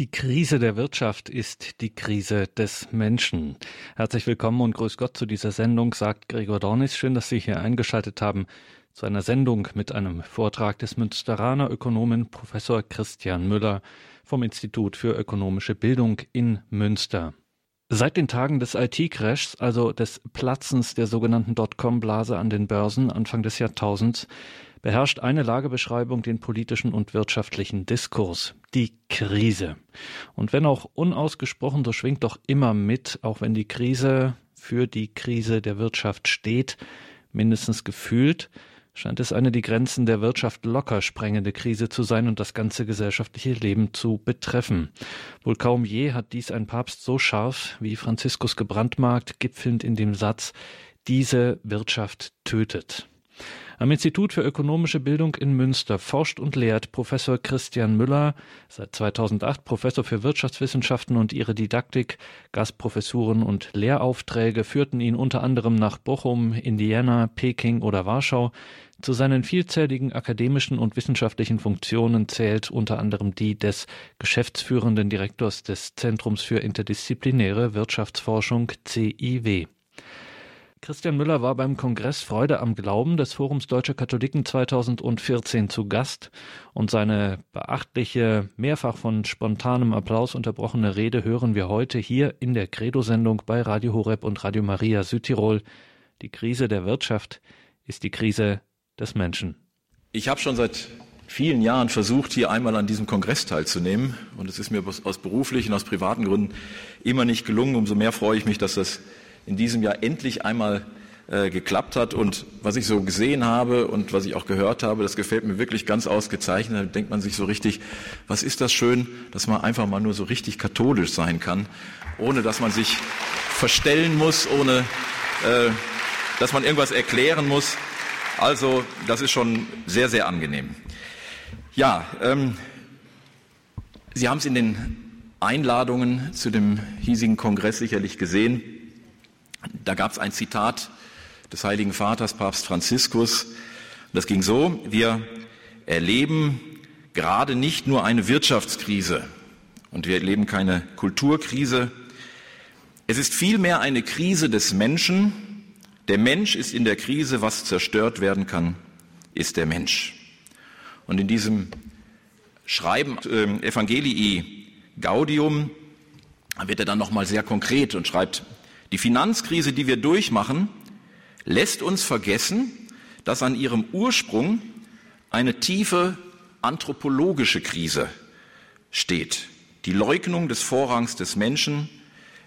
Die Krise der Wirtschaft ist die Krise des Menschen. Herzlich willkommen und grüß Gott zu dieser Sendung, sagt Gregor Dornis. Schön, dass Sie hier eingeschaltet haben zu einer Sendung mit einem Vortrag des Münsteraner Ökonomen Professor Christian Müller vom Institut für ökonomische Bildung in Münster. Seit den Tagen des IT-Crashs, also des Platzens der sogenannten Dotcom-Blase an den Börsen Anfang des Jahrtausends, beherrscht eine Lagebeschreibung den politischen und wirtschaftlichen Diskurs. Die Krise. Und wenn auch unausgesprochen, so schwingt doch immer mit, auch wenn die Krise für die Krise der Wirtschaft steht, mindestens gefühlt, scheint es eine die Grenzen der Wirtschaft locker sprengende Krise zu sein und das ganze gesellschaftliche Leben zu betreffen. Wohl kaum je hat dies ein Papst so scharf wie Franziskus gebrandmarkt, gipfelnd in dem Satz, diese Wirtschaft tötet. Am Institut für ökonomische Bildung in Münster forscht und lehrt Professor Christian Müller, seit 2008 Professor für Wirtschaftswissenschaften und ihre Didaktik. Gastprofessuren und Lehraufträge führten ihn unter anderem nach Bochum, Indiana, Peking oder Warschau. Zu seinen vielzähligen akademischen und wissenschaftlichen Funktionen zählt unter anderem die des geschäftsführenden Direktors des Zentrums für interdisziplinäre Wirtschaftsforschung CIW. Christian Müller war beim Kongress Freude am Glauben des Forums Deutscher Katholiken 2014 zu Gast und seine beachtliche, mehrfach von spontanem Applaus unterbrochene Rede hören wir heute hier in der Credo-Sendung bei Radio Horeb und Radio Maria Südtirol. Die Krise der Wirtschaft ist die Krise des Menschen. Ich habe schon seit vielen Jahren versucht, hier einmal an diesem Kongress teilzunehmen und es ist mir aus beruflichen, aus privaten Gründen immer nicht gelungen. Umso mehr freue ich mich, dass das in diesem Jahr endlich einmal äh, geklappt hat. Und was ich so gesehen habe und was ich auch gehört habe, das gefällt mir wirklich ganz ausgezeichnet. Da denkt man sich so richtig, was ist das schön, dass man einfach mal nur so richtig katholisch sein kann, ohne dass man sich verstellen muss, ohne äh, dass man irgendwas erklären muss. Also das ist schon sehr, sehr angenehm. Ja, ähm, Sie haben es in den Einladungen zu dem hiesigen Kongress sicherlich gesehen. Da gab es ein Zitat des Heiligen Vaters, Papst Franziskus. Das ging so, wir erleben gerade nicht nur eine Wirtschaftskrise und wir erleben keine Kulturkrise. Es ist vielmehr eine Krise des Menschen. Der Mensch ist in der Krise, was zerstört werden kann, ist der Mensch. Und in diesem Schreiben äh, Evangelii Gaudium wird er dann nochmal sehr konkret und schreibt, die Finanzkrise, die wir durchmachen, lässt uns vergessen, dass an ihrem Ursprung eine tiefe anthropologische Krise steht. Die Leugnung des Vorrangs des Menschen.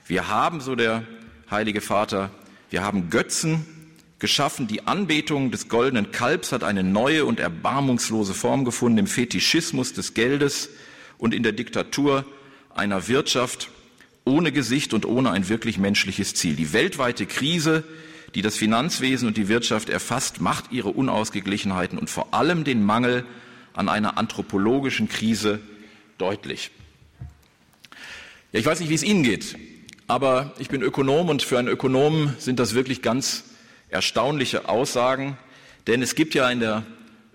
Wir haben, so der Heilige Vater, wir haben Götzen geschaffen. Die Anbetung des goldenen Kalbs hat eine neue und erbarmungslose Form gefunden im Fetischismus des Geldes und in der Diktatur einer Wirtschaft, ohne Gesicht und ohne ein wirklich menschliches Ziel. Die weltweite Krise, die das Finanzwesen und die Wirtschaft erfasst, macht ihre Unausgeglichenheiten und vor allem den Mangel an einer anthropologischen Krise deutlich. Ja, ich weiß nicht, wie es Ihnen geht, aber ich bin Ökonom und für einen Ökonomen sind das wirklich ganz erstaunliche Aussagen, denn es gibt ja in der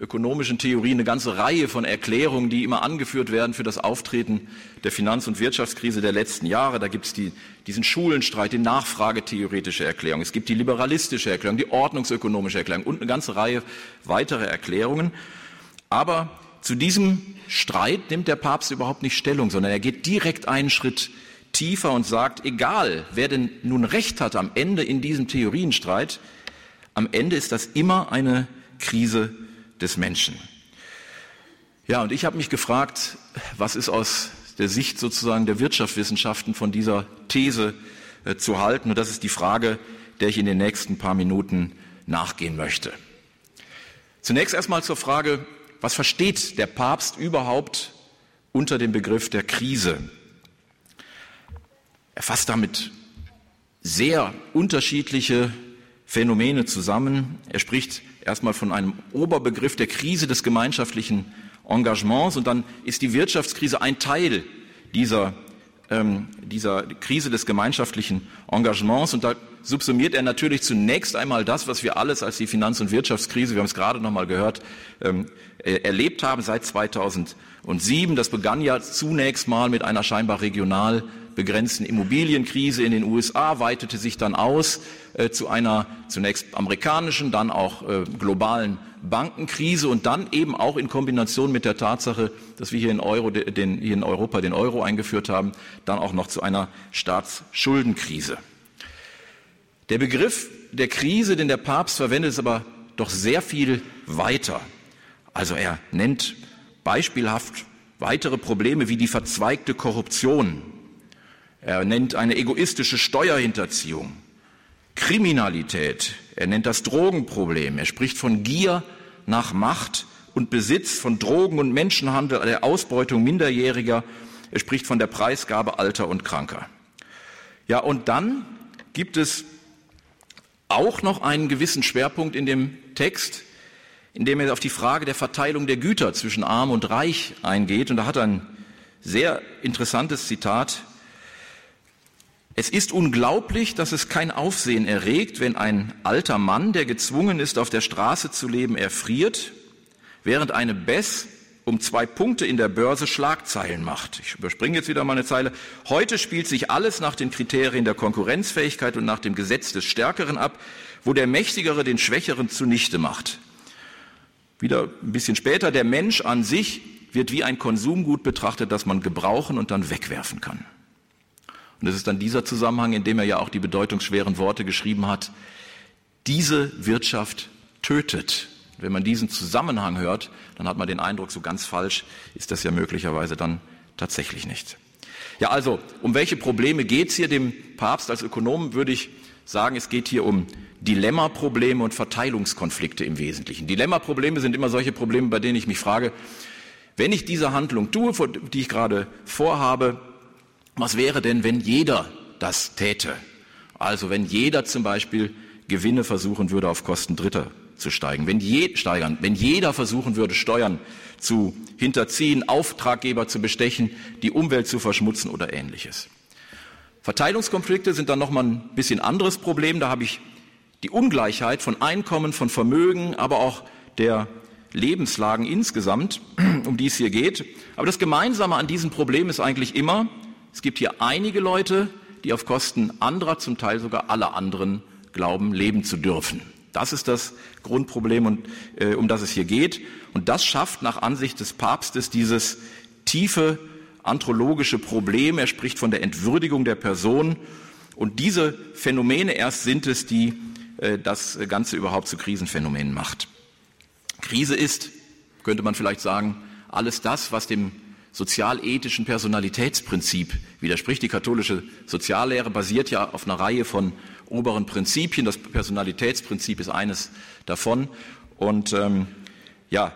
ökonomischen Theorie eine ganze Reihe von Erklärungen, die immer angeführt werden für das Auftreten der Finanz- und Wirtschaftskrise der letzten Jahre. Da gibt es die, diesen Schulenstreit, die nachfragetheoretische Erklärung. Es gibt die liberalistische Erklärung, die ordnungsökonomische Erklärung und eine ganze Reihe weiterer Erklärungen. Aber zu diesem Streit nimmt der Papst überhaupt nicht Stellung, sondern er geht direkt einen Schritt tiefer und sagt, egal wer denn nun recht hat am Ende in diesem Theorienstreit, am Ende ist das immer eine Krise des Menschen. Ja, und ich habe mich gefragt, was ist aus der Sicht sozusagen der Wirtschaftswissenschaften von dieser These äh, zu halten? Und das ist die Frage, der ich in den nächsten paar Minuten nachgehen möchte. Zunächst erstmal zur Frage, was versteht der Papst überhaupt unter dem Begriff der Krise? Er fasst damit sehr unterschiedliche Phänomene zusammen. Er spricht erstmal von einem Oberbegriff der Krise des gemeinschaftlichen Engagements und dann ist die Wirtschaftskrise ein Teil dieser ähm, dieser Krise des gemeinschaftlichen Engagements. Und da subsumiert er natürlich zunächst einmal das, was wir alles als die Finanz- und Wirtschaftskrise, wir haben es gerade noch mal gehört, ähm, erlebt haben seit 2007. Das begann ja zunächst mal mit einer scheinbar regional begrenzten Immobilienkrise in den USA, weitete sich dann aus äh, zu einer zunächst amerikanischen, dann auch äh, globalen Bankenkrise und dann eben auch in Kombination mit der Tatsache, dass wir hier in, Euro, den, hier in Europa den Euro eingeführt haben, dann auch noch zu einer Staatsschuldenkrise. Der Begriff der Krise, den der Papst verwendet, ist aber doch sehr viel weiter. Also er nennt beispielhaft weitere Probleme wie die verzweigte Korruption. Er nennt eine egoistische Steuerhinterziehung, Kriminalität, er nennt das Drogenproblem. Er spricht von Gier nach Macht und Besitz, von Drogen und Menschenhandel, der Ausbeutung Minderjähriger. Er spricht von der Preisgabe Alter und Kranker. Ja, und dann gibt es auch noch einen gewissen Schwerpunkt in dem Text, in dem er auf die Frage der Verteilung der Güter zwischen Arm und Reich eingeht. Und da hat er ein sehr interessantes Zitat. Es ist unglaublich, dass es kein Aufsehen erregt, wenn ein alter Mann, der gezwungen ist, auf der Straße zu leben, erfriert, während eine Bess um zwei Punkte in der Börse Schlagzeilen macht. Ich überspringe jetzt wieder mal eine Zeile. Heute spielt sich alles nach den Kriterien der Konkurrenzfähigkeit und nach dem Gesetz des Stärkeren ab, wo der Mächtigere den Schwächeren zunichte macht. Wieder ein bisschen später, der Mensch an sich wird wie ein Konsumgut betrachtet, das man gebrauchen und dann wegwerfen kann. Und es ist dann dieser Zusammenhang, in dem er ja auch die bedeutungsschweren Worte geschrieben hat, diese Wirtschaft tötet. Wenn man diesen Zusammenhang hört, dann hat man den Eindruck, so ganz falsch ist das ja möglicherweise dann tatsächlich nicht. Ja, also, um welche Probleme geht es hier? Dem Papst als Ökonom würde ich sagen, es geht hier um Dilemmaprobleme und Verteilungskonflikte im Wesentlichen. Dilemmaprobleme sind immer solche Probleme, bei denen ich mich frage, wenn ich diese Handlung tue, die ich gerade vorhabe, was wäre denn, wenn jeder das täte? Also wenn jeder zum Beispiel Gewinne versuchen würde, auf Kosten Dritter zu steigen, wenn, je, steigern, wenn jeder versuchen würde, Steuern zu hinterziehen, Auftraggeber zu bestechen, die Umwelt zu verschmutzen oder ähnliches. Verteilungskonflikte sind dann nochmal ein bisschen anderes Problem. Da habe ich die Ungleichheit von Einkommen, von Vermögen, aber auch der Lebenslagen insgesamt, um die es hier geht. Aber das Gemeinsame an diesem Problem ist eigentlich immer, es gibt hier einige Leute, die auf Kosten anderer, zum Teil sogar aller anderen glauben, leben zu dürfen. Das ist das Grundproblem, und, äh, um das es hier geht. Und das schafft nach Ansicht des Papstes dieses tiefe anthrologische Problem. Er spricht von der Entwürdigung der Person. Und diese Phänomene erst sind es, die äh, das Ganze überhaupt zu Krisenphänomenen macht. Krise ist, könnte man vielleicht sagen, alles das, was dem sozialethischen Personalitätsprinzip widerspricht. Die katholische Soziallehre basiert ja auf einer Reihe von oberen Prinzipien. Das Personalitätsprinzip ist eines davon. Und ähm, ja,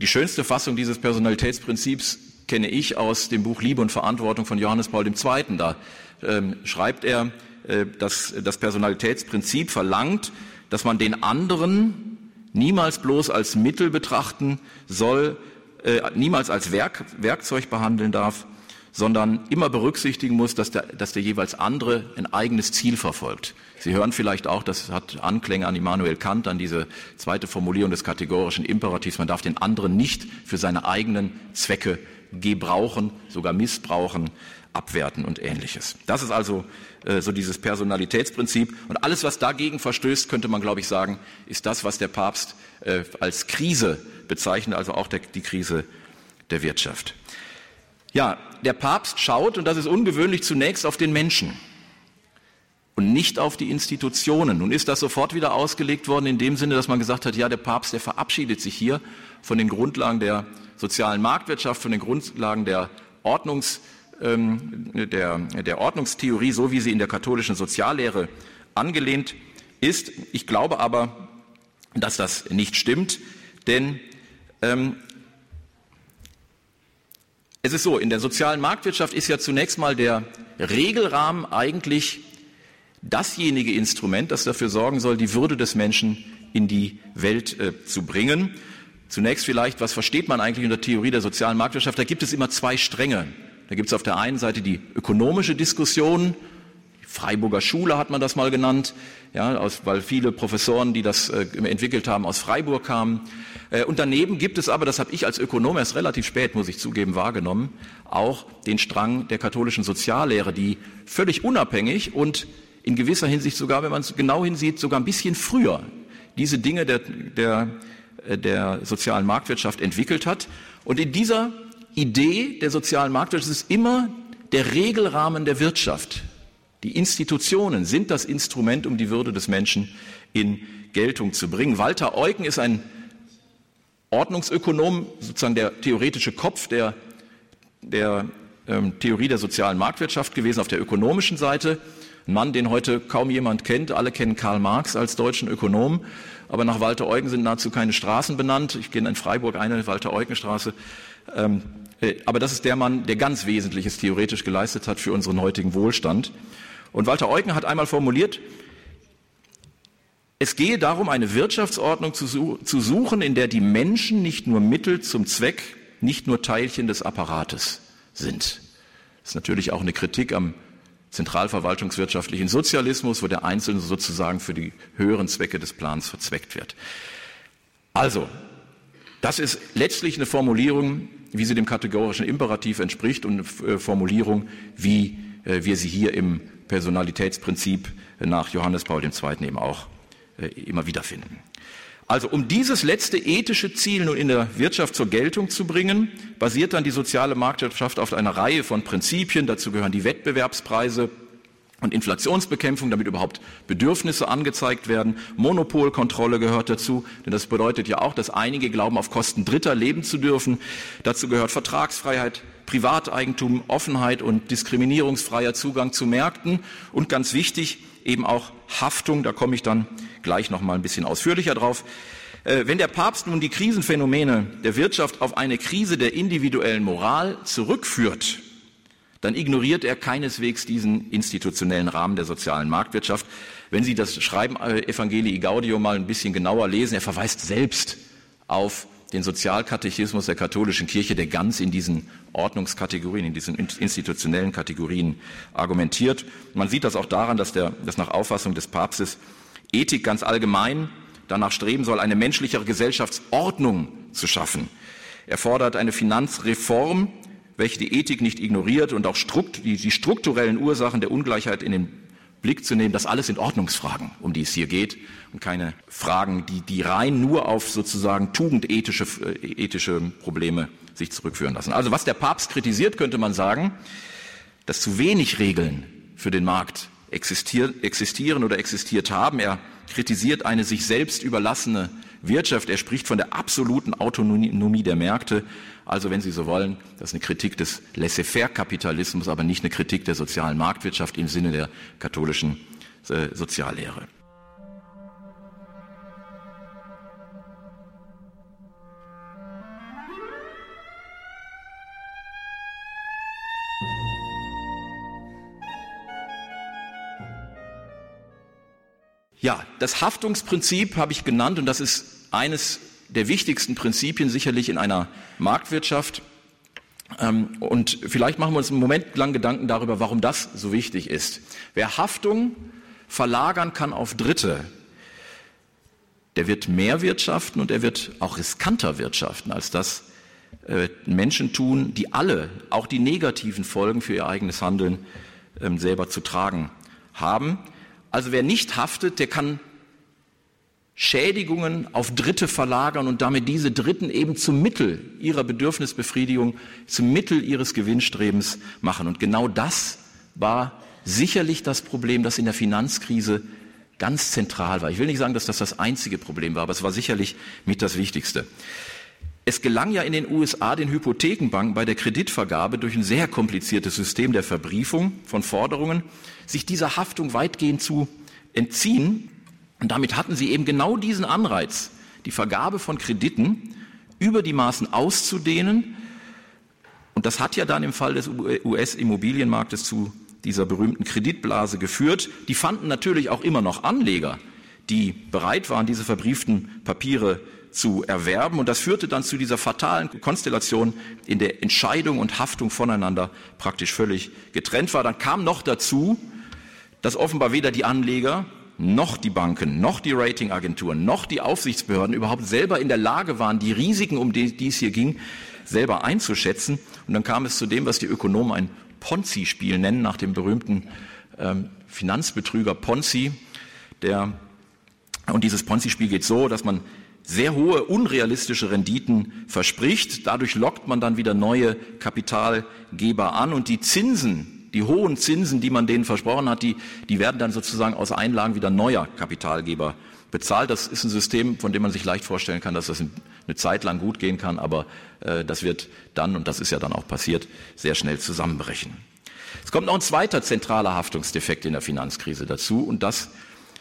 die schönste Fassung dieses Personalitätsprinzips kenne ich aus dem Buch Liebe und Verantwortung von Johannes Paul II. Da ähm, schreibt er, äh, dass das Personalitätsprinzip verlangt, dass man den anderen niemals bloß als Mittel betrachten soll, äh, niemals als Werk, Werkzeug behandeln darf, sondern immer berücksichtigen muss, dass der, dass der jeweils andere ein eigenes Ziel verfolgt. Sie hören vielleicht auch, das hat Anklänge an Immanuel Kant, an diese zweite Formulierung des kategorischen Imperativs. Man darf den anderen nicht für seine eigenen Zwecke gebrauchen, sogar missbrauchen, abwerten und ähnliches. Das ist also so dieses Personalitätsprinzip. Und alles, was dagegen verstößt, könnte man, glaube ich, sagen, ist das, was der Papst äh, als Krise bezeichnet, also auch die Krise der Wirtschaft. Ja, der Papst schaut, und das ist ungewöhnlich, zunächst auf den Menschen und nicht auf die Institutionen. Nun ist das sofort wieder ausgelegt worden in dem Sinne, dass man gesagt hat, ja, der Papst, der verabschiedet sich hier von den Grundlagen der sozialen Marktwirtschaft, von den Grundlagen der Ordnungs, der, der Ordnungstheorie, so wie sie in der katholischen Soziallehre angelehnt ist. Ich glaube aber, dass das nicht stimmt, denn ähm, es ist so, in der sozialen Marktwirtschaft ist ja zunächst mal der Regelrahmen eigentlich dasjenige Instrument, das dafür sorgen soll, die Würde des Menschen in die Welt äh, zu bringen. Zunächst vielleicht, was versteht man eigentlich unter Theorie der sozialen Marktwirtschaft? Da gibt es immer zwei Stränge. Da gibt es auf der einen Seite die ökonomische Diskussion, Freiburger Schule hat man das mal genannt, ja, aus, weil viele Professoren, die das äh, entwickelt haben, aus Freiburg kamen. Äh, und daneben gibt es aber, das habe ich als Ökonom erst relativ spät, muss ich zugeben, wahrgenommen, auch den Strang der katholischen Soziallehre, die völlig unabhängig und in gewisser Hinsicht sogar, wenn man es genau hinsieht, sogar ein bisschen früher diese Dinge der, der, äh, der sozialen Marktwirtschaft entwickelt hat. Und in dieser Idee der sozialen Marktwirtschaft ist immer der Regelrahmen der Wirtschaft. Die Institutionen sind das Instrument, um die Würde des Menschen in Geltung zu bringen. Walter Eucken ist ein Ordnungsökonom, sozusagen der theoretische Kopf der, der ähm, Theorie der sozialen Marktwirtschaft gewesen auf der ökonomischen Seite. Ein Mann, den heute kaum jemand kennt. Alle kennen Karl Marx als deutschen Ökonom. Aber nach Walter Eugen sind nahezu keine Straßen benannt. Ich kenne in Freiburg eine Walter-Eugen-Straße. Ähm, äh, aber das ist der Mann, der ganz Wesentliches theoretisch geleistet hat für unseren heutigen Wohlstand. Und Walter Eugen hat einmal formuliert, es gehe darum, eine Wirtschaftsordnung zu, zu suchen, in der die Menschen nicht nur Mittel zum Zweck, nicht nur Teilchen des Apparates sind. Das ist natürlich auch eine Kritik am zentralverwaltungswirtschaftlichen Sozialismus, wo der Einzelne sozusagen für die höheren Zwecke des Plans verzweckt wird. Also, das ist letztlich eine Formulierung, wie sie dem kategorischen Imperativ entspricht und äh, Formulierung, wie äh, wir sie hier im Personalitätsprinzip nach Johannes Paul II. eben auch äh, immer wieder finden. Also um dieses letzte ethische Ziel nun in der Wirtschaft zur Geltung zu bringen, basiert dann die soziale Marktwirtschaft auf einer Reihe von Prinzipien. Dazu gehören die Wettbewerbspreise und Inflationsbekämpfung, damit überhaupt Bedürfnisse angezeigt werden. Monopolkontrolle gehört dazu, denn das bedeutet ja auch, dass einige glauben, auf Kosten Dritter leben zu dürfen. Dazu gehört Vertragsfreiheit, Privateigentum, Offenheit und diskriminierungsfreier Zugang zu Märkten und ganz wichtig eben auch Haftung. Da komme ich dann gleich noch mal ein bisschen ausführlicher drauf. Äh, wenn der Papst nun die Krisenphänomene der Wirtschaft auf eine Krise der individuellen Moral zurückführt, dann ignoriert er keineswegs diesen institutionellen Rahmen der sozialen Marktwirtschaft. Wenn Sie das Schreiben äh, Evangelii Gaudium mal ein bisschen genauer lesen, er verweist selbst auf den Sozialkatechismus der katholischen Kirche, der ganz in diesen Ordnungskategorien, in diesen institutionellen Kategorien argumentiert. Man sieht das auch daran, dass, der, dass nach Auffassung des Papstes Ethik ganz allgemein danach streben soll, eine menschlichere Gesellschaftsordnung zu schaffen. Er fordert eine Finanzreform, welche die Ethik nicht ignoriert und auch strukt, die, die strukturellen Ursachen der Ungleichheit in den Blick zu nehmen, das alles sind Ordnungsfragen, um die es hier geht und keine Fragen, die, die rein nur auf sozusagen tugendethische äh, ethische Probleme sich zurückführen lassen. Also was der Papst kritisiert, könnte man sagen, dass zu wenig Regeln für den Markt existieren oder existiert haben. Er kritisiert eine sich selbst überlassene Wirtschaft. Er spricht von der absoluten Autonomie der Märkte. Also, wenn Sie so wollen, das ist eine Kritik des Laissez-faire-Kapitalismus, aber nicht eine Kritik der sozialen Marktwirtschaft im Sinne der katholischen äh, Soziallehre. Ja, das Haftungsprinzip habe ich genannt und das ist eines der wichtigsten Prinzipien sicherlich in einer Marktwirtschaft. Ähm, und vielleicht machen wir uns einen Moment lang Gedanken darüber, warum das so wichtig ist. Wer Haftung verlagern kann auf Dritte, der wird mehr wirtschaften und er wird auch riskanter wirtschaften, als das äh, Menschen tun, die alle, auch die negativen Folgen für ihr eigenes Handeln ähm, selber zu tragen haben. Also wer nicht haftet, der kann Schädigungen auf Dritte verlagern und damit diese Dritten eben zum Mittel ihrer Bedürfnisbefriedigung, zum Mittel ihres Gewinnstrebens machen. Und genau das war sicherlich das Problem, das in der Finanzkrise ganz zentral war. Ich will nicht sagen, dass das das einzige Problem war, aber es war sicherlich mit das Wichtigste. Es gelang ja in den USA den Hypothekenbanken bei der Kreditvergabe durch ein sehr kompliziertes System der Verbriefung von Forderungen sich dieser Haftung weitgehend zu entziehen. Und damit hatten sie eben genau diesen Anreiz, die Vergabe von Krediten über die Maßen auszudehnen. Und das hat ja dann im Fall des US-Immobilienmarktes zu dieser berühmten Kreditblase geführt. Die fanden natürlich auch immer noch Anleger, die bereit waren, diese verbrieften Papiere zu erwerben. Und das führte dann zu dieser fatalen Konstellation, in der Entscheidung und Haftung voneinander praktisch völlig getrennt war. Dann kam noch dazu, dass offenbar weder die Anleger noch die Banken, noch die Ratingagenturen, noch die Aufsichtsbehörden überhaupt selber in der Lage waren, die Risiken, um die, die es hier ging, selber einzuschätzen. Und dann kam es zu dem, was die Ökonomen ein Ponzi-Spiel nennen, nach dem berühmten ähm, Finanzbetrüger Ponzi, der und dieses Ponzi-Spiel geht so, dass man sehr hohe unrealistische Renditen verspricht. Dadurch lockt man dann wieder neue Kapitalgeber an und die Zinsen, die hohen Zinsen, die man denen versprochen hat, die, die werden dann sozusagen aus Einlagen wieder neuer Kapitalgeber bezahlt. Das ist ein System, von dem man sich leicht vorstellen kann, dass das eine Zeit lang gut gehen kann, aber äh, das wird dann, und das ist ja dann auch passiert, sehr schnell zusammenbrechen. Es kommt noch ein zweiter zentraler Haftungsdefekt in der Finanzkrise dazu und das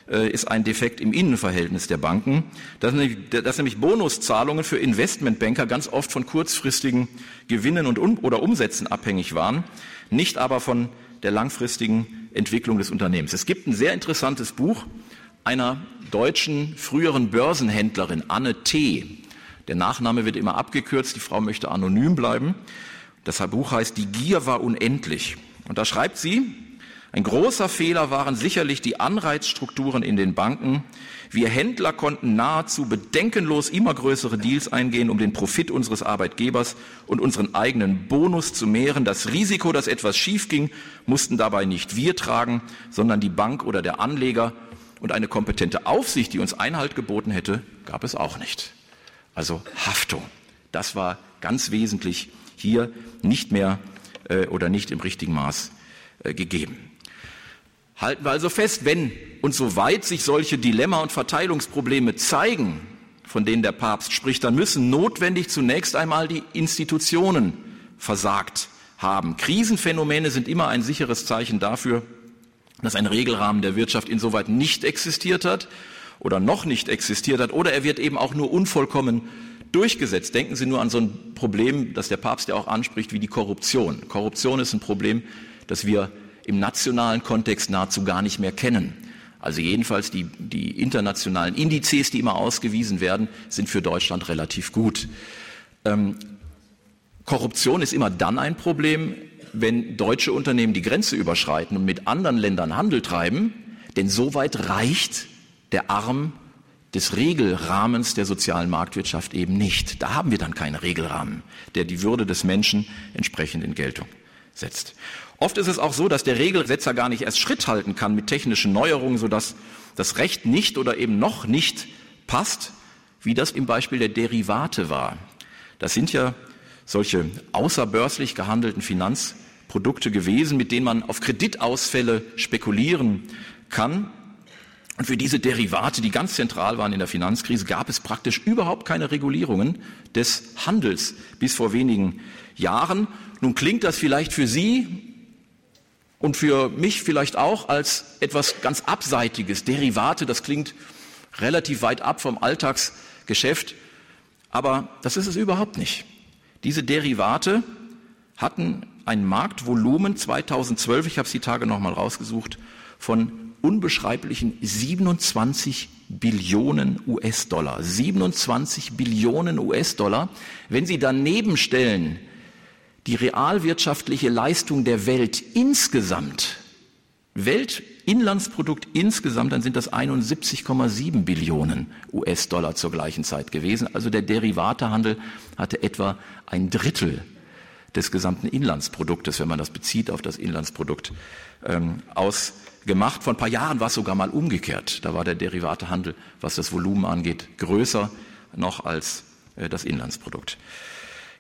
ist ein Defekt im Innenverhältnis der Banken, dass nämlich, dass nämlich Bonuszahlungen für Investmentbanker ganz oft von kurzfristigen Gewinnen und oder Umsätzen abhängig waren, nicht aber von der langfristigen Entwicklung des Unternehmens. Es gibt ein sehr interessantes Buch einer deutschen früheren Börsenhändlerin, Anne T. Der Nachname wird immer abgekürzt, die Frau möchte anonym bleiben. Das Buch heißt Die Gier war unendlich. Und da schreibt sie, ein großer Fehler waren sicherlich die Anreizstrukturen in den Banken. Wir Händler konnten nahezu bedenkenlos immer größere Deals eingehen, um den Profit unseres Arbeitgebers und unseren eigenen Bonus zu mehren. Das Risiko, dass etwas schief ging, mussten dabei nicht wir tragen, sondern die Bank oder der Anleger. Und eine kompetente Aufsicht, die uns Einhalt geboten hätte, gab es auch nicht. Also Haftung. Das war ganz wesentlich hier nicht mehr äh, oder nicht im richtigen Maß äh, gegeben. Halten wir also fest, wenn und soweit sich solche Dilemma- und Verteilungsprobleme zeigen, von denen der Papst spricht, dann müssen notwendig zunächst einmal die Institutionen versagt haben. Krisenphänomene sind immer ein sicheres Zeichen dafür, dass ein Regelrahmen der Wirtschaft insoweit nicht existiert hat oder noch nicht existiert hat oder er wird eben auch nur unvollkommen durchgesetzt. Denken Sie nur an so ein Problem, das der Papst ja auch anspricht, wie die Korruption. Korruption ist ein Problem, das wir im nationalen Kontext nahezu gar nicht mehr kennen. Also jedenfalls die, die internationalen Indizes, die immer ausgewiesen werden, sind für Deutschland relativ gut. Ähm, Korruption ist immer dann ein Problem, wenn deutsche Unternehmen die Grenze überschreiten und mit anderen Ländern Handel treiben, denn so weit reicht der Arm des Regelrahmens der sozialen Marktwirtschaft eben nicht. Da haben wir dann keinen Regelrahmen, der die Würde des Menschen entsprechend in Geltung setzt. Oft ist es auch so, dass der Regelsetzer gar nicht erst Schritt halten kann mit technischen Neuerungen, sodass das Recht nicht oder eben noch nicht passt, wie das im Beispiel der Derivate war. Das sind ja solche außerbörslich gehandelten Finanzprodukte gewesen, mit denen man auf Kreditausfälle spekulieren kann. Und für diese Derivate, die ganz zentral waren in der Finanzkrise, gab es praktisch überhaupt keine Regulierungen des Handels bis vor wenigen Jahren. Nun klingt das vielleicht für Sie und für mich vielleicht auch als etwas ganz Abseitiges. Derivate, das klingt relativ weit ab vom Alltagsgeschäft, aber das ist es überhaupt nicht. Diese Derivate hatten ein Marktvolumen 2012, ich habe es die Tage nochmal rausgesucht, von unbeschreiblichen 27 Billionen US-Dollar. 27 Billionen US-Dollar. Wenn Sie daneben stellen, die realwirtschaftliche Leistung der Welt insgesamt, Weltinlandsprodukt insgesamt, dann sind das 71,7 Billionen US-Dollar zur gleichen Zeit gewesen. Also der Derivatehandel hatte etwa ein Drittel des gesamten Inlandsproduktes, wenn man das bezieht auf das Inlandsprodukt, ähm, ausgemacht. Vor ein paar Jahren war es sogar mal umgekehrt. Da war der Derivatehandel, was das Volumen angeht, größer noch als äh, das Inlandsprodukt.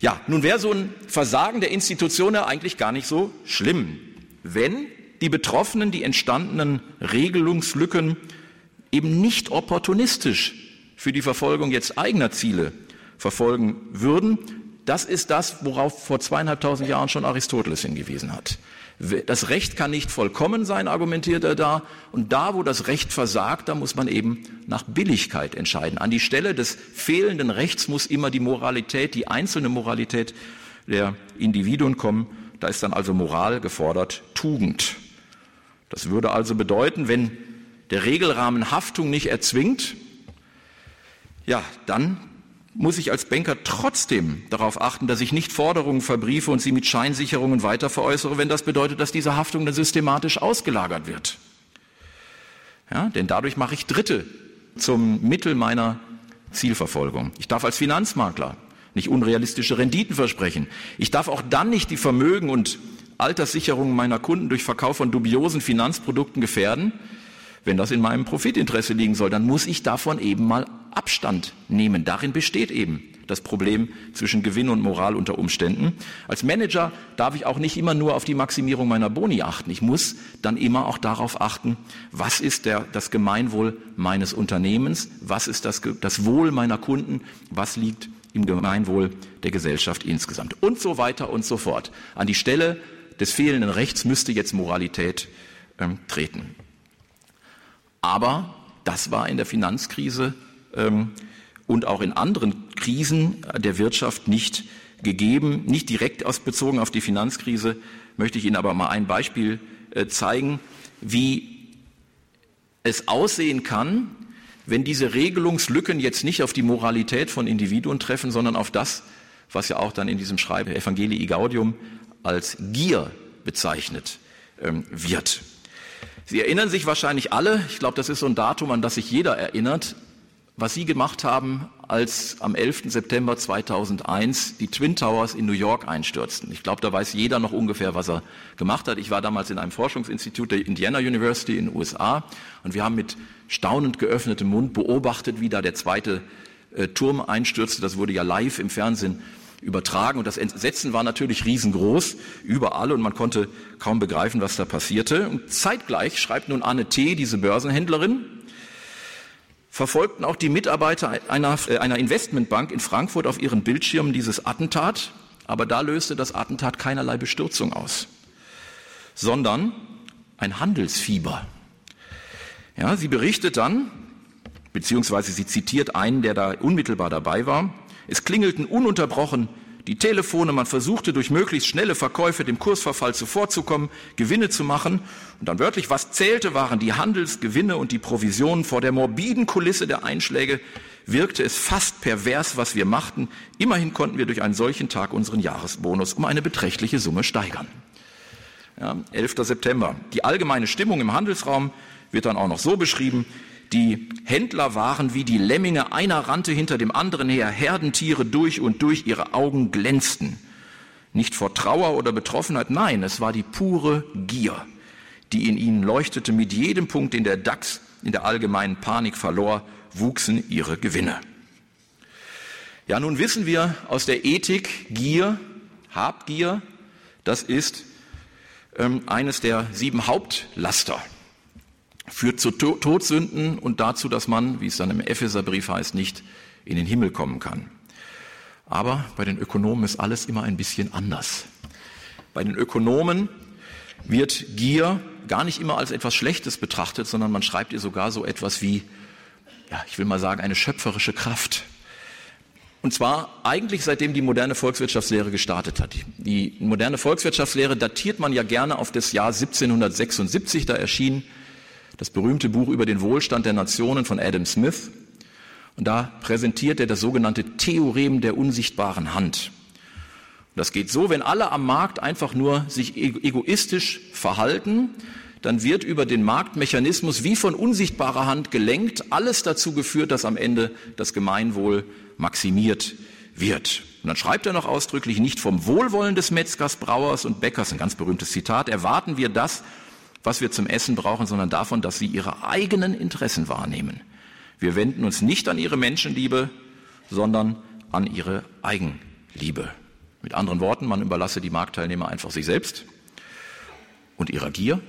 Ja, nun wäre so ein Versagen der Institutionen eigentlich gar nicht so schlimm, wenn die Betroffenen die entstandenen Regelungslücken eben nicht opportunistisch für die Verfolgung jetzt eigener Ziele verfolgen würden. Das ist das, worauf vor zweieinhalbtausend Jahren schon Aristoteles hingewiesen hat. Das Recht kann nicht vollkommen sein, argumentiert er da. Und da, wo das Recht versagt, da muss man eben nach Billigkeit entscheiden. An die Stelle des fehlenden Rechts muss immer die Moralität, die einzelne Moralität der Individuen kommen. Da ist dann also Moral gefordert, Tugend. Das würde also bedeuten, wenn der Regelrahmen Haftung nicht erzwingt, ja, dann muss ich als Banker trotzdem darauf achten, dass ich nicht Forderungen verbriefe und sie mit Scheinsicherungen weiter veräußere, wenn das bedeutet, dass diese Haftung dann systematisch ausgelagert wird. Ja, denn dadurch mache ich Dritte zum Mittel meiner Zielverfolgung. Ich darf als Finanzmakler nicht unrealistische Renditen versprechen. Ich darf auch dann nicht die Vermögen und Alterssicherungen meiner Kunden durch Verkauf von dubiosen Finanzprodukten gefährden, wenn das in meinem Profitinteresse liegen soll, dann muss ich davon eben mal Abstand nehmen. Darin besteht eben das Problem zwischen Gewinn und Moral unter Umständen. Als Manager darf ich auch nicht immer nur auf die Maximierung meiner Boni achten. Ich muss dann immer auch darauf achten, was ist der, das Gemeinwohl meines Unternehmens, was ist das, das Wohl meiner Kunden, was liegt im Gemeinwohl der Gesellschaft insgesamt und so weiter und so fort. An die Stelle des fehlenden Rechts müsste jetzt Moralität ähm, treten. Aber das war in der Finanzkrise ähm, und auch in anderen Krisen der Wirtschaft nicht gegeben. Nicht direkt ausbezogen auf die Finanzkrise möchte ich Ihnen aber mal ein Beispiel äh, zeigen, wie es aussehen kann, wenn diese Regelungslücken jetzt nicht auf die Moralität von Individuen treffen, sondern auf das, was ja auch dann in diesem Schreiben Evangelii Gaudium als Gier bezeichnet ähm, wird. Sie erinnern sich wahrscheinlich alle, ich glaube, das ist so ein Datum, an das sich jeder erinnert, was Sie gemacht haben, als am 11. September 2001 die Twin Towers in New York einstürzten. Ich glaube, da weiß jeder noch ungefähr, was er gemacht hat. Ich war damals in einem Forschungsinstitut der Indiana University in den USA und wir haben mit staunend geöffnetem Mund beobachtet, wie da der zweite äh, Turm einstürzte. Das wurde ja live im Fernsehen übertragen und das Entsetzen war natürlich riesengroß überall und man konnte kaum begreifen, was da passierte. Und zeitgleich schreibt nun Anne T., diese Börsenhändlerin, verfolgten auch die Mitarbeiter einer, äh, einer Investmentbank in Frankfurt auf ihren Bildschirmen dieses Attentat, aber da löste das Attentat keinerlei Bestürzung aus, sondern ein Handelsfieber. Ja, sie berichtet dann, beziehungsweise sie zitiert einen, der da unmittelbar dabei war, es klingelten ununterbrochen die Telefone, man versuchte durch möglichst schnelle Verkäufe dem Kursverfall zuvorzukommen, Gewinne zu machen. Und dann wörtlich, was zählte, waren die Handelsgewinne und die Provisionen. Vor der morbiden Kulisse der Einschläge wirkte es fast pervers, was wir machten. Immerhin konnten wir durch einen solchen Tag unseren Jahresbonus um eine beträchtliche Summe steigern. Ja, 11. September. Die allgemeine Stimmung im Handelsraum wird dann auch noch so beschrieben. Die Händler waren wie die Lemminge, einer rannte hinter dem anderen her, Herdentiere durch und durch, ihre Augen glänzten. Nicht vor Trauer oder Betroffenheit, nein, es war die pure Gier, die in ihnen leuchtete. Mit jedem Punkt, den der DAX in der allgemeinen Panik verlor, wuchsen ihre Gewinne. Ja, nun wissen wir aus der Ethik, Gier, Habgier, das ist ähm, eines der sieben Hauptlaster führt zu Todsünden und dazu, dass man, wie es dann im Epheserbrief heißt, nicht in den Himmel kommen kann. Aber bei den Ökonomen ist alles immer ein bisschen anders. Bei den Ökonomen wird Gier gar nicht immer als etwas Schlechtes betrachtet, sondern man schreibt ihr sogar so etwas wie, ja, ich will mal sagen, eine schöpferische Kraft. Und zwar eigentlich seitdem die moderne Volkswirtschaftslehre gestartet hat. Die moderne Volkswirtschaftslehre datiert man ja gerne auf das Jahr 1776, da erschien das berühmte Buch über den Wohlstand der Nationen von Adam Smith. Und da präsentiert er das sogenannte Theorem der unsichtbaren Hand. Das geht so, wenn alle am Markt einfach nur sich egoistisch verhalten, dann wird über den Marktmechanismus wie von unsichtbarer Hand gelenkt, alles dazu geführt, dass am Ende das Gemeinwohl maximiert wird. Und dann schreibt er noch ausdrücklich, nicht vom Wohlwollen des Metzgers, Brauers und Bäckers, ein ganz berühmtes Zitat, erwarten wir das, was wir zum Essen brauchen, sondern davon, dass sie ihre eigenen Interessen wahrnehmen. Wir wenden uns nicht an ihre Menschenliebe, sondern an ihre Eigenliebe. Mit anderen Worten, man überlasse die Marktteilnehmer einfach sich selbst und ihrer Gier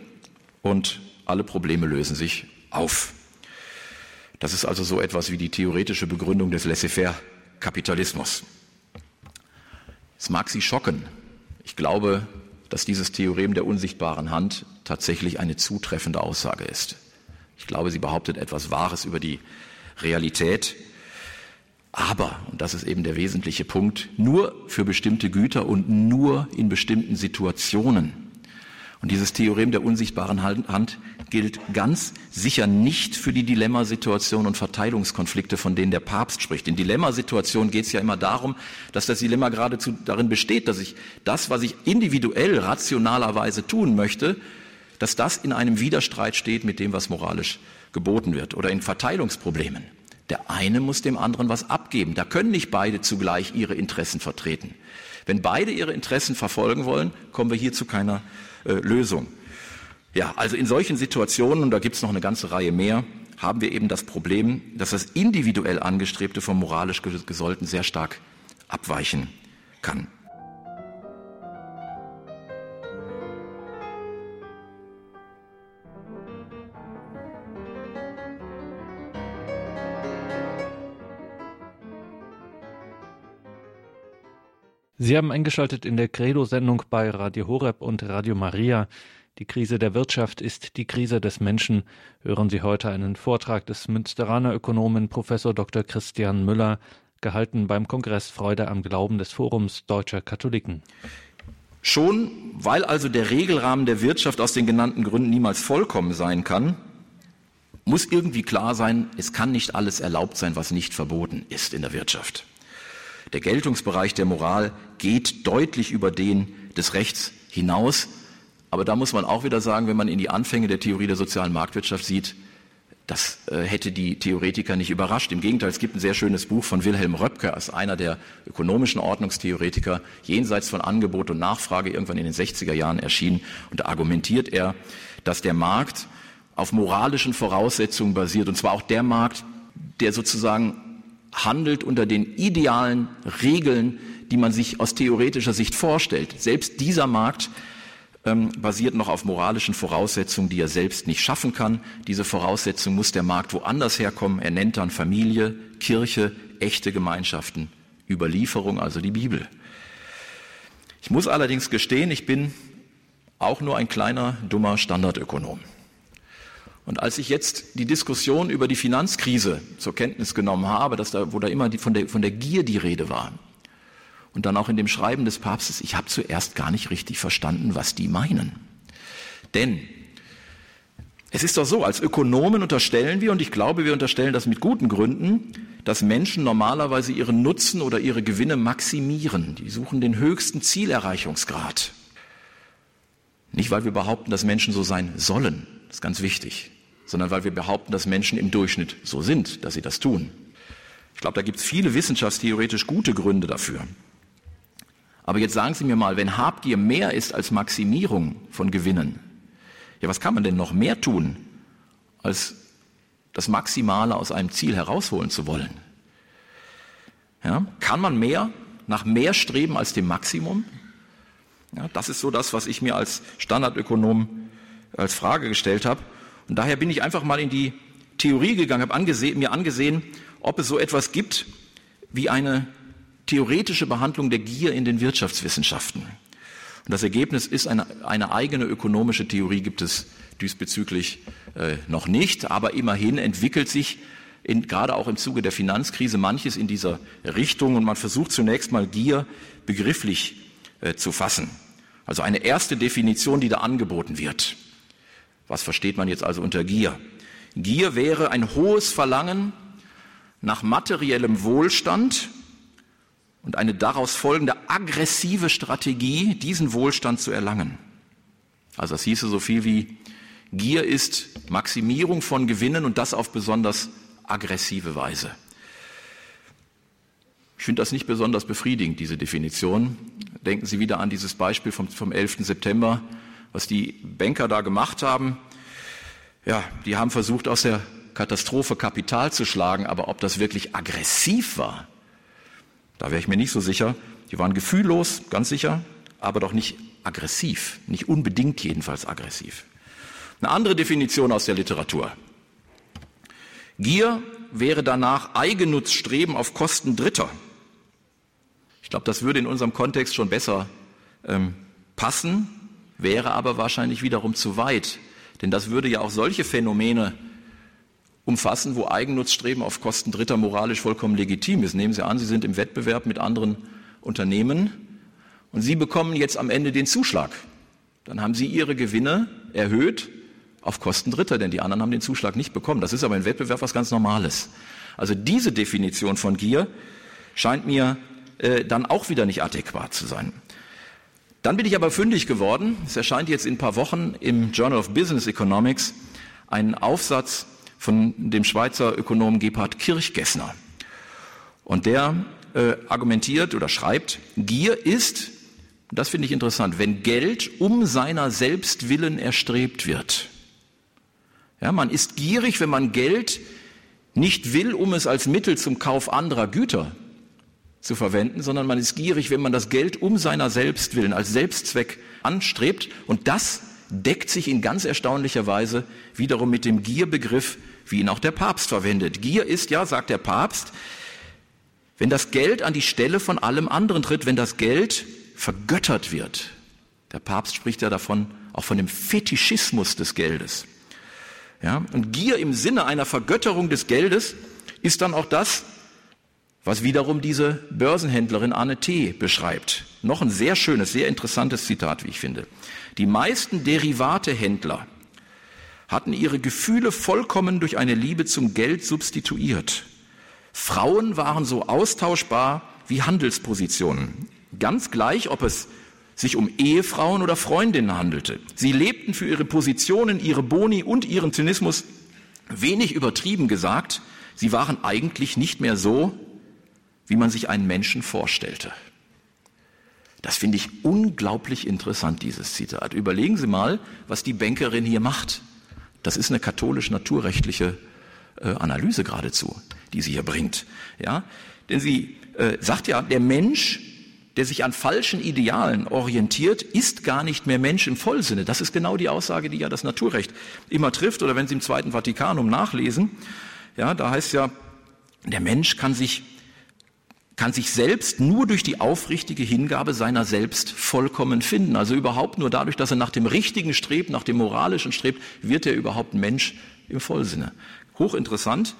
und alle Probleme lösen sich auf. Das ist also so etwas wie die theoretische Begründung des Laissez-faire-Kapitalismus. Es mag Sie schocken. Ich glaube, dass dieses Theorem der unsichtbaren Hand tatsächlich eine zutreffende Aussage ist. Ich glaube, sie behauptet etwas Wahres über die Realität. Aber, und das ist eben der wesentliche Punkt, nur für bestimmte Güter und nur in bestimmten Situationen. Und dieses Theorem der unsichtbaren Hand gilt ganz sicher nicht für die Dilemmasituation und Verteilungskonflikte, von denen der Papst spricht. In Dilemmasituationen geht es ja immer darum, dass das Dilemma geradezu darin besteht, dass ich das, was ich individuell rationalerweise tun möchte, dass das in einem Widerstreit steht mit dem, was moralisch geboten wird oder in Verteilungsproblemen. Der eine muss dem anderen was abgeben. Da können nicht beide zugleich ihre Interessen vertreten. Wenn beide ihre Interessen verfolgen wollen, kommen wir hier zu keiner äh, Lösung. Ja, also in solchen Situationen, und da gibt es noch eine ganze Reihe mehr, haben wir eben das Problem, dass das individuell angestrebte vom moralisch Gesollten sehr stark abweichen kann. Sie haben eingeschaltet in der Credo-Sendung bei Radio Horeb und Radio Maria. Die Krise der Wirtschaft ist die Krise des Menschen. Hören Sie heute einen Vortrag des Münsteraner Ökonomen Professor Dr. Christian Müller, gehalten beim Kongress Freude am Glauben des Forums Deutscher Katholiken. Schon, weil also der Regelrahmen der Wirtschaft aus den genannten Gründen niemals vollkommen sein kann, muss irgendwie klar sein, es kann nicht alles erlaubt sein, was nicht verboten ist in der Wirtschaft. Der Geltungsbereich der Moral geht deutlich über den des Rechts hinaus. Aber da muss man auch wieder sagen, wenn man in die Anfänge der Theorie der sozialen Marktwirtschaft sieht, das äh, hätte die Theoretiker nicht überrascht. Im Gegenteil, es gibt ein sehr schönes Buch von Wilhelm Röpke als einer der ökonomischen Ordnungstheoretiker, jenseits von Angebot und Nachfrage, irgendwann in den 60er Jahren erschienen. Und da argumentiert er, dass der Markt auf moralischen Voraussetzungen basiert, und zwar auch der Markt, der sozusagen handelt unter den idealen Regeln, die man sich aus theoretischer Sicht vorstellt. Selbst dieser Markt ähm, basiert noch auf moralischen Voraussetzungen, die er selbst nicht schaffen kann. Diese Voraussetzung muss der Markt woanders herkommen. Er nennt dann Familie, Kirche, echte Gemeinschaften, Überlieferung, also die Bibel. Ich muss allerdings gestehen, ich bin auch nur ein kleiner, dummer Standardökonom. Und als ich jetzt die Diskussion über die Finanzkrise zur Kenntnis genommen habe, dass da, wo da immer die, von, der, von der Gier die Rede war, und dann auch in dem Schreiben des Papstes, ich habe zuerst gar nicht richtig verstanden, was die meinen. Denn es ist doch so, als Ökonomen unterstellen wir, und ich glaube, wir unterstellen das mit guten Gründen, dass Menschen normalerweise ihren Nutzen oder ihre Gewinne maximieren. Die suchen den höchsten Zielerreichungsgrad. Nicht, weil wir behaupten, dass Menschen so sein sollen, das ist ganz wichtig, sondern weil wir behaupten, dass Menschen im Durchschnitt so sind, dass sie das tun. Ich glaube, da gibt es viele wissenschaftstheoretisch gute Gründe dafür. Aber jetzt sagen Sie mir mal, wenn Habgier mehr ist als Maximierung von Gewinnen, ja, was kann man denn noch mehr tun, als das Maximale aus einem Ziel herausholen zu wollen? Ja, kann man mehr, nach mehr streben als dem Maximum? Ja, das ist so das, was ich mir als Standardökonom als Frage gestellt habe. Und daher bin ich einfach mal in die Theorie gegangen, habe angesehen, mir angesehen, ob es so etwas gibt wie eine theoretische Behandlung der Gier in den Wirtschaftswissenschaften. Und das Ergebnis ist, eine, eine eigene ökonomische Theorie gibt es diesbezüglich äh, noch nicht, aber immerhin entwickelt sich in, gerade auch im Zuge der Finanzkrise manches in dieser Richtung und man versucht zunächst mal Gier begrifflich äh, zu fassen. Also eine erste Definition, die da angeboten wird. Was versteht man jetzt also unter Gier? Gier wäre ein hohes Verlangen nach materiellem Wohlstand und eine daraus folgende aggressive Strategie, diesen Wohlstand zu erlangen. Also das hieße so viel wie Gier ist Maximierung von Gewinnen und das auf besonders aggressive Weise. Ich finde das nicht besonders befriedigend, diese Definition. Denken Sie wieder an dieses Beispiel vom, vom 11. September was die Banker da gemacht haben, ja, die haben versucht, aus der Katastrophe Kapital zu schlagen, aber ob das wirklich aggressiv war, da wäre ich mir nicht so sicher. Die waren gefühllos, ganz sicher, aber doch nicht aggressiv, nicht unbedingt jedenfalls aggressiv. Eine andere Definition aus der Literatur. Gier wäre danach Eigennutzstreben auf Kosten Dritter. Ich glaube, das würde in unserem Kontext schon besser ähm, passen wäre aber wahrscheinlich wiederum zu weit. Denn das würde ja auch solche Phänomene umfassen, wo Eigennutzstreben auf Kosten Dritter moralisch vollkommen legitim ist. Nehmen Sie an, Sie sind im Wettbewerb mit anderen Unternehmen und Sie bekommen jetzt am Ende den Zuschlag. Dann haben Sie Ihre Gewinne erhöht, auf Kosten Dritter, denn die anderen haben den Zuschlag nicht bekommen. Das ist aber im Wettbewerb was ganz Normales. Also diese Definition von Gier scheint mir äh, dann auch wieder nicht adäquat zu sein. Dann bin ich aber fündig geworden. Es erscheint jetzt in ein paar Wochen im Journal of Business Economics ein Aufsatz von dem Schweizer Ökonomen Gebhard Kirchgessner. Und der äh, argumentiert oder schreibt, Gier ist, das finde ich interessant, wenn Geld um seiner selbst willen erstrebt wird. Ja, man ist gierig, wenn man Geld nicht will, um es als Mittel zum Kauf anderer Güter zu verwenden, sondern man ist gierig, wenn man das Geld um seiner selbst willen als Selbstzweck anstrebt. Und das deckt sich in ganz erstaunlicher Weise wiederum mit dem Gierbegriff, wie ihn auch der Papst verwendet. Gier ist ja, sagt der Papst, wenn das Geld an die Stelle von allem anderen tritt, wenn das Geld vergöttert wird. Der Papst spricht ja davon, auch von dem Fetischismus des Geldes. Ja, und Gier im Sinne einer Vergötterung des Geldes ist dann auch das, was wiederum diese Börsenhändlerin Anne T. beschreibt. Noch ein sehr schönes, sehr interessantes Zitat, wie ich finde. Die meisten Derivatehändler hatten ihre Gefühle vollkommen durch eine Liebe zum Geld substituiert. Frauen waren so austauschbar wie Handelspositionen. Ganz gleich, ob es sich um Ehefrauen oder Freundinnen handelte. Sie lebten für ihre Positionen, ihre Boni und ihren Zynismus wenig übertrieben gesagt. Sie waren eigentlich nicht mehr so, wie man sich einen Menschen vorstellte. Das finde ich unglaublich interessant, dieses Zitat. Überlegen Sie mal, was die Bankerin hier macht. Das ist eine katholisch-naturrechtliche äh, Analyse geradezu die sie hier bringt. Ja? Denn sie äh, sagt ja, der Mensch, der sich an falschen Idealen orientiert, ist gar nicht mehr Mensch im Vollsinne. Das ist genau die Aussage, die ja das Naturrecht immer trifft. Oder wenn Sie im Zweiten Vatikanum nachlesen, ja, da heißt ja, der Mensch kann sich kann sich selbst nur durch die aufrichtige Hingabe seiner selbst vollkommen finden. Also überhaupt nur dadurch, dass er nach dem Richtigen strebt, nach dem Moralischen strebt, wird er überhaupt Mensch im Vollsinne. Hochinteressant.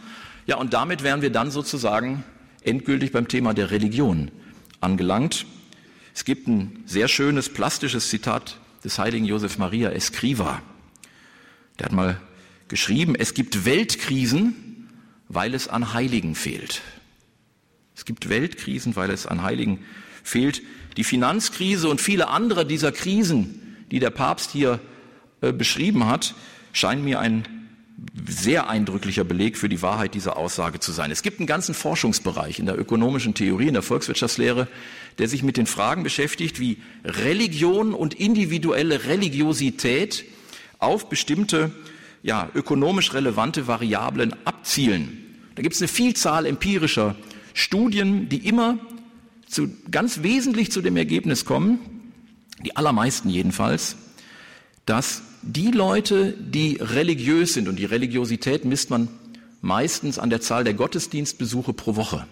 Ja, und damit wären wir dann sozusagen endgültig beim Thema der Religion angelangt. Es gibt ein sehr schönes plastisches Zitat des heiligen Josef Maria Escriva. Der hat mal geschrieben, es gibt Weltkrisen, weil es an Heiligen fehlt. Es gibt Weltkrisen, weil es an Heiligen fehlt. Die Finanzkrise und viele andere dieser Krisen, die der Papst hier äh, beschrieben hat, scheinen mir ein sehr eindrücklicher Beleg für die Wahrheit dieser Aussage zu sein. Es gibt einen ganzen Forschungsbereich in der ökonomischen Theorie, in der Volkswirtschaftslehre, der sich mit den Fragen beschäftigt, wie Religion und individuelle Religiosität auf bestimmte ja, ökonomisch relevante Variablen abzielen. Da gibt es eine Vielzahl empirischer Studien, die immer zu, ganz wesentlich zu dem Ergebnis kommen, die allermeisten jedenfalls, dass die Leute, die religiös sind, und die Religiosität misst man meistens an der Zahl der Gottesdienstbesuche pro Woche.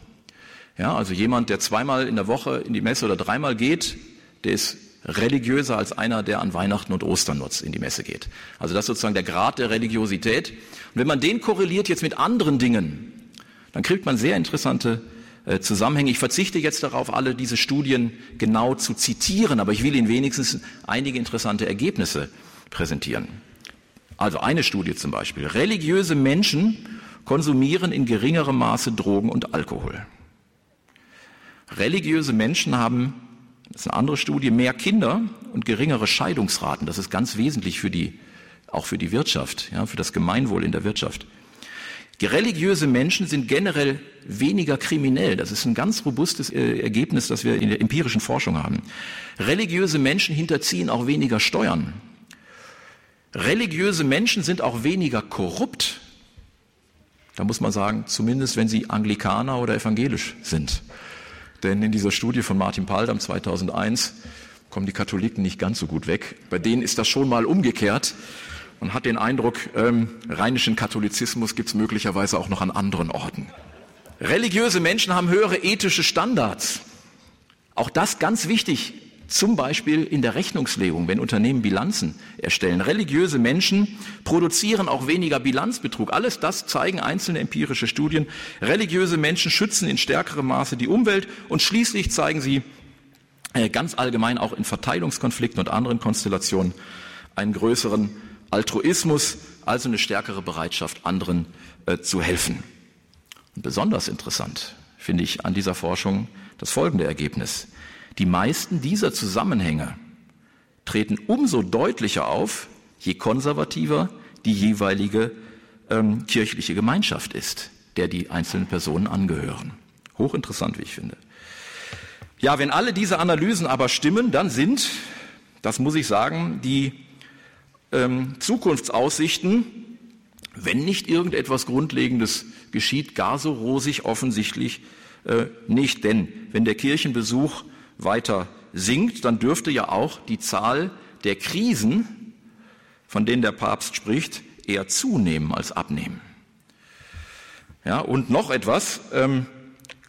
Ja, also jemand, der zweimal in der Woche in die Messe oder dreimal geht, der ist religiöser als einer, der an Weihnachten und Ostern in die Messe geht. Also das ist sozusagen der Grad der Religiosität. Und wenn man den korreliert jetzt mit anderen Dingen, dann kriegt man sehr interessante Zusammenhänge. Ich verzichte jetzt darauf, alle diese Studien genau zu zitieren, aber ich will Ihnen wenigstens einige interessante Ergebnisse präsentieren. Also eine Studie zum Beispiel. Religiöse Menschen konsumieren in geringerem Maße Drogen und Alkohol. Religiöse Menschen haben, das ist eine andere Studie, mehr Kinder und geringere Scheidungsraten. Das ist ganz wesentlich für die, auch für die Wirtschaft, ja, für das Gemeinwohl in der Wirtschaft. Religiöse Menschen sind generell weniger kriminell. Das ist ein ganz robustes äh, Ergebnis, das wir in der empirischen Forschung haben. Religiöse Menschen hinterziehen auch weniger Steuern. Religiöse Menschen sind auch weniger korrupt. Da muss man sagen, zumindest wenn sie Anglikaner oder evangelisch sind. Denn in dieser Studie von Martin Paldam 2001 kommen die Katholiken nicht ganz so gut weg. Bei denen ist das schon mal umgekehrt. Man hat den Eindruck, ähm, rheinischen Katholizismus gibt es möglicherweise auch noch an anderen Orten. Religiöse Menschen haben höhere ethische Standards. Auch das ganz wichtig zum Beispiel in der Rechnungslegung, wenn Unternehmen Bilanzen erstellen. Religiöse Menschen produzieren auch weniger Bilanzbetrug. Alles das zeigen einzelne empirische Studien. Religiöse Menschen schützen in stärkerem Maße die Umwelt und schließlich zeigen sie äh, ganz allgemein auch in Verteilungskonflikten und anderen Konstellationen einen größeren Altruismus, also eine stärkere Bereitschaft, anderen äh, zu helfen. Und besonders interessant finde ich an dieser Forschung das folgende Ergebnis. Die meisten dieser Zusammenhänge treten umso deutlicher auf, je konservativer die jeweilige ähm, kirchliche Gemeinschaft ist, der die einzelnen Personen angehören. Hochinteressant, wie ich finde. Ja, wenn alle diese Analysen aber stimmen, dann sind, das muss ich sagen, die ähm, Zukunftsaussichten, wenn nicht irgendetwas Grundlegendes geschieht, gar so rosig offensichtlich äh, nicht. Denn wenn der Kirchenbesuch weiter sinkt, dann dürfte ja auch die Zahl der Krisen, von denen der Papst spricht, eher zunehmen als abnehmen. Ja, und noch etwas, ähm,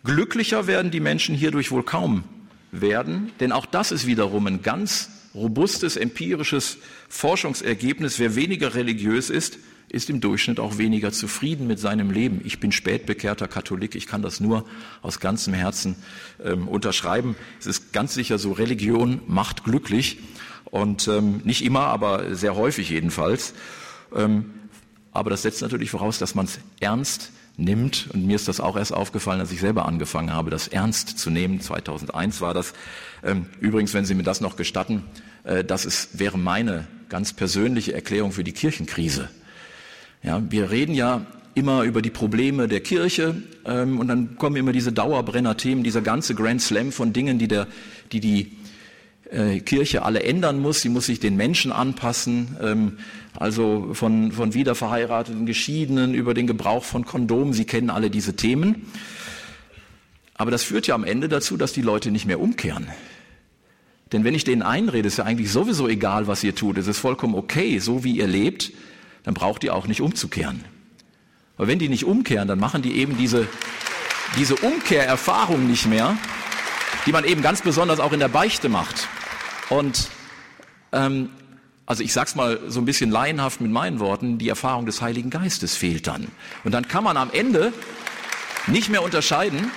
glücklicher werden die Menschen hierdurch wohl kaum werden, denn auch das ist wiederum ein ganz robustes empirisches Forschungsergebnis. Wer weniger religiös ist, ist im Durchschnitt auch weniger zufrieden mit seinem Leben. Ich bin spätbekehrter Katholik, ich kann das nur aus ganzem Herzen ähm, unterschreiben. Es ist ganz sicher so, Religion macht glücklich und ähm, nicht immer, aber sehr häufig jedenfalls. Ähm, aber das setzt natürlich voraus, dass man es ernst nimmt. Und mir ist das auch erst aufgefallen, als ich selber angefangen habe, das ernst zu nehmen. 2001 war das. Ähm, übrigens, wenn Sie mir das noch gestatten, äh, das ist, wäre meine ganz persönliche Erklärung für die Kirchenkrise. Ja, wir reden ja immer über die Probleme der Kirche ähm, und dann kommen immer diese Dauerbrenner-Themen, dieser ganze Grand Slam von Dingen, die der, die, die äh, Kirche alle ändern muss. Sie muss sich den Menschen anpassen, ähm, also von, von wiederverheirateten Geschiedenen über den Gebrauch von Kondomen. Sie kennen alle diese Themen. Aber das führt ja am Ende dazu, dass die Leute nicht mehr umkehren. Denn wenn ich denen einrede, ist ja eigentlich sowieso egal, was ihr tut. Es ist vollkommen okay, so wie ihr lebt dann braucht ihr auch nicht umzukehren. Aber wenn die nicht umkehren, dann machen die eben diese, diese Umkehrerfahrung nicht mehr, die man eben ganz besonders auch in der Beichte macht. Und ähm, also ich sag's mal so ein bisschen laienhaft mit meinen Worten, die Erfahrung des Heiligen Geistes fehlt dann. Und dann kann man am Ende nicht mehr unterscheiden,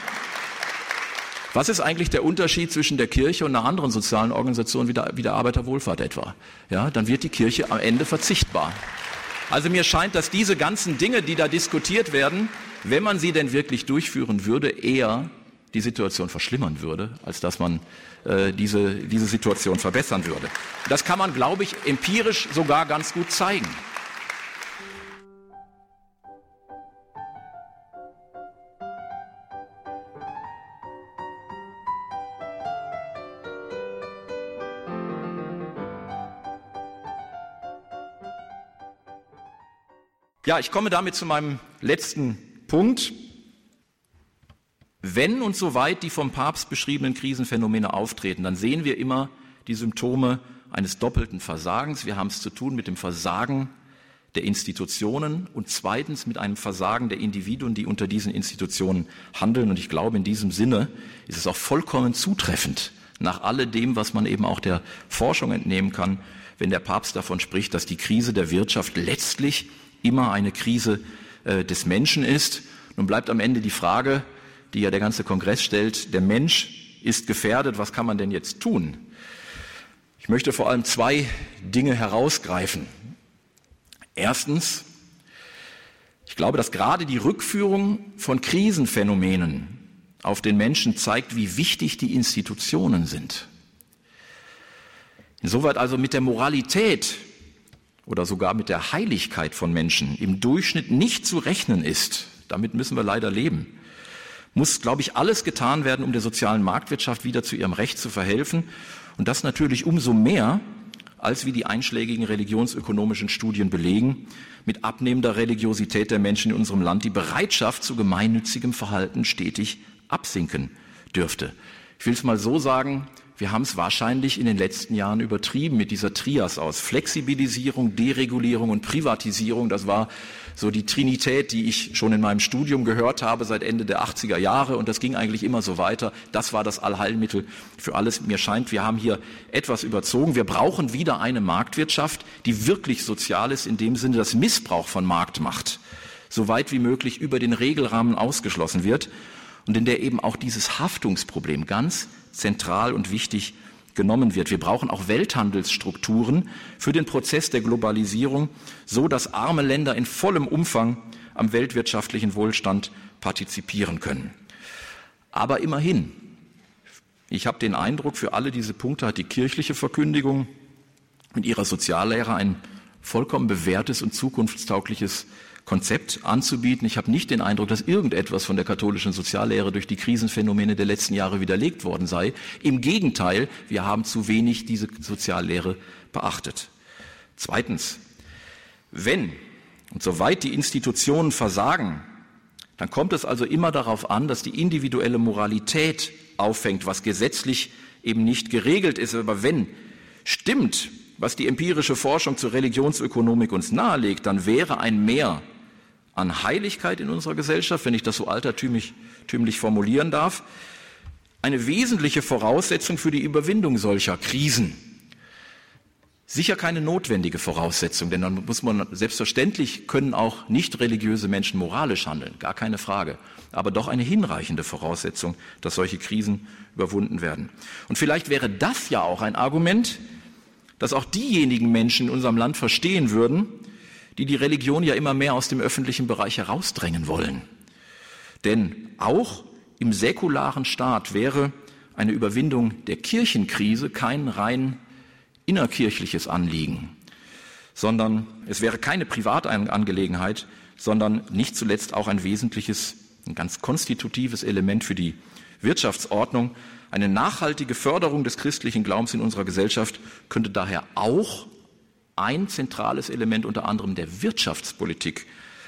was ist eigentlich der Unterschied zwischen der Kirche und einer anderen sozialen Organisation wie der, wie der Arbeiterwohlfahrt etwa? Ja, dann wird die Kirche am Ende verzichtbar. Also mir scheint, dass diese ganzen Dinge, die da diskutiert werden, wenn man sie denn wirklich durchführen würde, eher die Situation verschlimmern würde, als dass man äh, diese, diese Situation verbessern würde. Das kann man, glaube ich, empirisch sogar ganz gut zeigen. Ja, ich komme damit zu meinem letzten Punkt. Wenn und soweit die vom Papst beschriebenen Krisenphänomene auftreten, dann sehen wir immer die Symptome eines doppelten Versagens. Wir haben es zu tun mit dem Versagen der Institutionen und zweitens mit einem Versagen der Individuen, die unter diesen Institutionen handeln. Und ich glaube, in diesem Sinne ist es auch vollkommen zutreffend, nach alledem, was man eben auch der Forschung entnehmen kann, wenn der Papst davon spricht, dass die Krise der Wirtschaft letztlich immer eine Krise äh, des Menschen ist. Nun bleibt am Ende die Frage, die ja der ganze Kongress stellt, der Mensch ist gefährdet, was kann man denn jetzt tun? Ich möchte vor allem zwei Dinge herausgreifen. Erstens, ich glaube, dass gerade die Rückführung von Krisenphänomenen auf den Menschen zeigt, wie wichtig die Institutionen sind. Insoweit also mit der Moralität oder sogar mit der Heiligkeit von Menschen im Durchschnitt nicht zu rechnen ist, damit müssen wir leider leben, muss, glaube ich, alles getan werden, um der sozialen Marktwirtschaft wieder zu ihrem Recht zu verhelfen. Und das natürlich umso mehr, als wie die einschlägigen religionsökonomischen Studien belegen, mit abnehmender Religiosität der Menschen in unserem Land die Bereitschaft zu gemeinnützigem Verhalten stetig absinken dürfte. Ich will es mal so sagen, wir haben es wahrscheinlich in den letzten Jahren übertrieben mit dieser Trias aus Flexibilisierung, Deregulierung und Privatisierung. Das war so die Trinität, die ich schon in meinem Studium gehört habe seit Ende der 80er Jahre und das ging eigentlich immer so weiter. Das war das Allheilmittel für alles. Mir scheint, wir haben hier etwas überzogen. Wir brauchen wieder eine Marktwirtschaft, die wirklich sozial ist, in dem Sinne, dass Missbrauch von Marktmacht so weit wie möglich über den Regelrahmen ausgeschlossen wird und in der eben auch dieses Haftungsproblem ganz zentral und wichtig genommen wird. Wir brauchen auch Welthandelsstrukturen für den Prozess der Globalisierung, so dass arme Länder in vollem Umfang am weltwirtschaftlichen Wohlstand partizipieren können. Aber immerhin, ich habe den Eindruck, für alle diese Punkte hat die kirchliche Verkündigung mit ihrer Soziallehre ein vollkommen bewährtes und zukunftstaugliches Konzept anzubieten. Ich habe nicht den Eindruck, dass irgendetwas von der katholischen Soziallehre durch die Krisenphänomene der letzten Jahre widerlegt worden sei. Im Gegenteil, wir haben zu wenig diese Soziallehre beachtet. Zweitens, wenn und soweit die Institutionen versagen, dann kommt es also immer darauf an, dass die individuelle Moralität auffängt, was gesetzlich eben nicht geregelt ist. Aber wenn stimmt, was die empirische Forschung zur Religionsökonomik uns nahelegt, dann wäre ein Mehr an Heiligkeit in unserer Gesellschaft, wenn ich das so altertümlich formulieren darf, eine wesentliche Voraussetzung für die Überwindung solcher Krisen. Sicher keine notwendige Voraussetzung, denn dann muss man selbstverständlich können auch nicht religiöse Menschen moralisch handeln, gar keine Frage, aber doch eine hinreichende Voraussetzung, dass solche Krisen überwunden werden. Und vielleicht wäre das ja auch ein Argument, dass auch diejenigen Menschen in unserem Land verstehen würden, die die Religion ja immer mehr aus dem öffentlichen Bereich herausdrängen wollen. Denn auch im säkularen Staat wäre eine Überwindung der Kirchenkrise kein rein innerkirchliches Anliegen, sondern es wäre keine Privatangelegenheit, sondern nicht zuletzt auch ein wesentliches, ein ganz konstitutives Element für die Wirtschaftsordnung. Eine nachhaltige Förderung des christlichen Glaubens in unserer Gesellschaft könnte daher auch ein zentrales Element unter anderem der Wirtschaftspolitik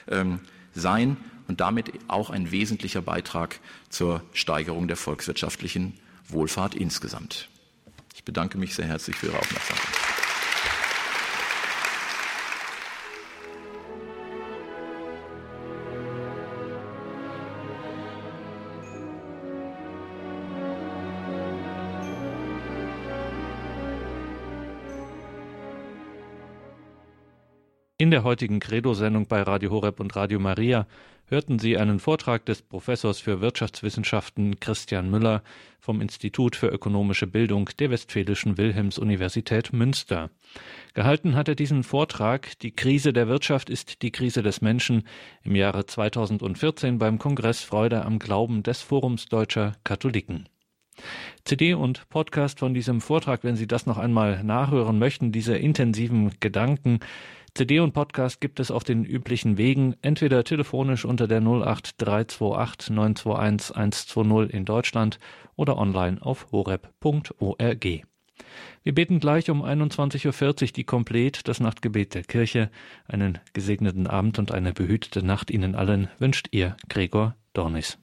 ähm, sein und damit auch ein wesentlicher Beitrag zur Steigerung der volkswirtschaftlichen Wohlfahrt insgesamt. Ich bedanke mich sehr herzlich für Ihre Aufmerksamkeit. Der heutigen Credo-Sendung bei Radio Horeb und Radio Maria hörten Sie einen Vortrag des Professors für Wirtschaftswissenschaften Christian Müller vom Institut für ökonomische Bildung der Westfälischen Wilhelms-Universität Münster. Gehalten hat er diesen Vortrag Die Krise der Wirtschaft ist die Krise des Menschen im Jahre 2014 beim Kongress Freude am Glauben des Forums Deutscher Katholiken. CD und Podcast von diesem Vortrag, wenn Sie das noch einmal nachhören möchten, diese intensiven Gedanken, CD und Podcast gibt es auf den üblichen Wegen, entweder telefonisch unter der 08328 921 120 in Deutschland oder online auf horeb.org. Wir beten gleich um 21.40 Uhr die Komplett, das Nachtgebet der Kirche. Einen gesegneten Abend und eine behütete Nacht Ihnen allen wünscht Ihr Gregor Dornis.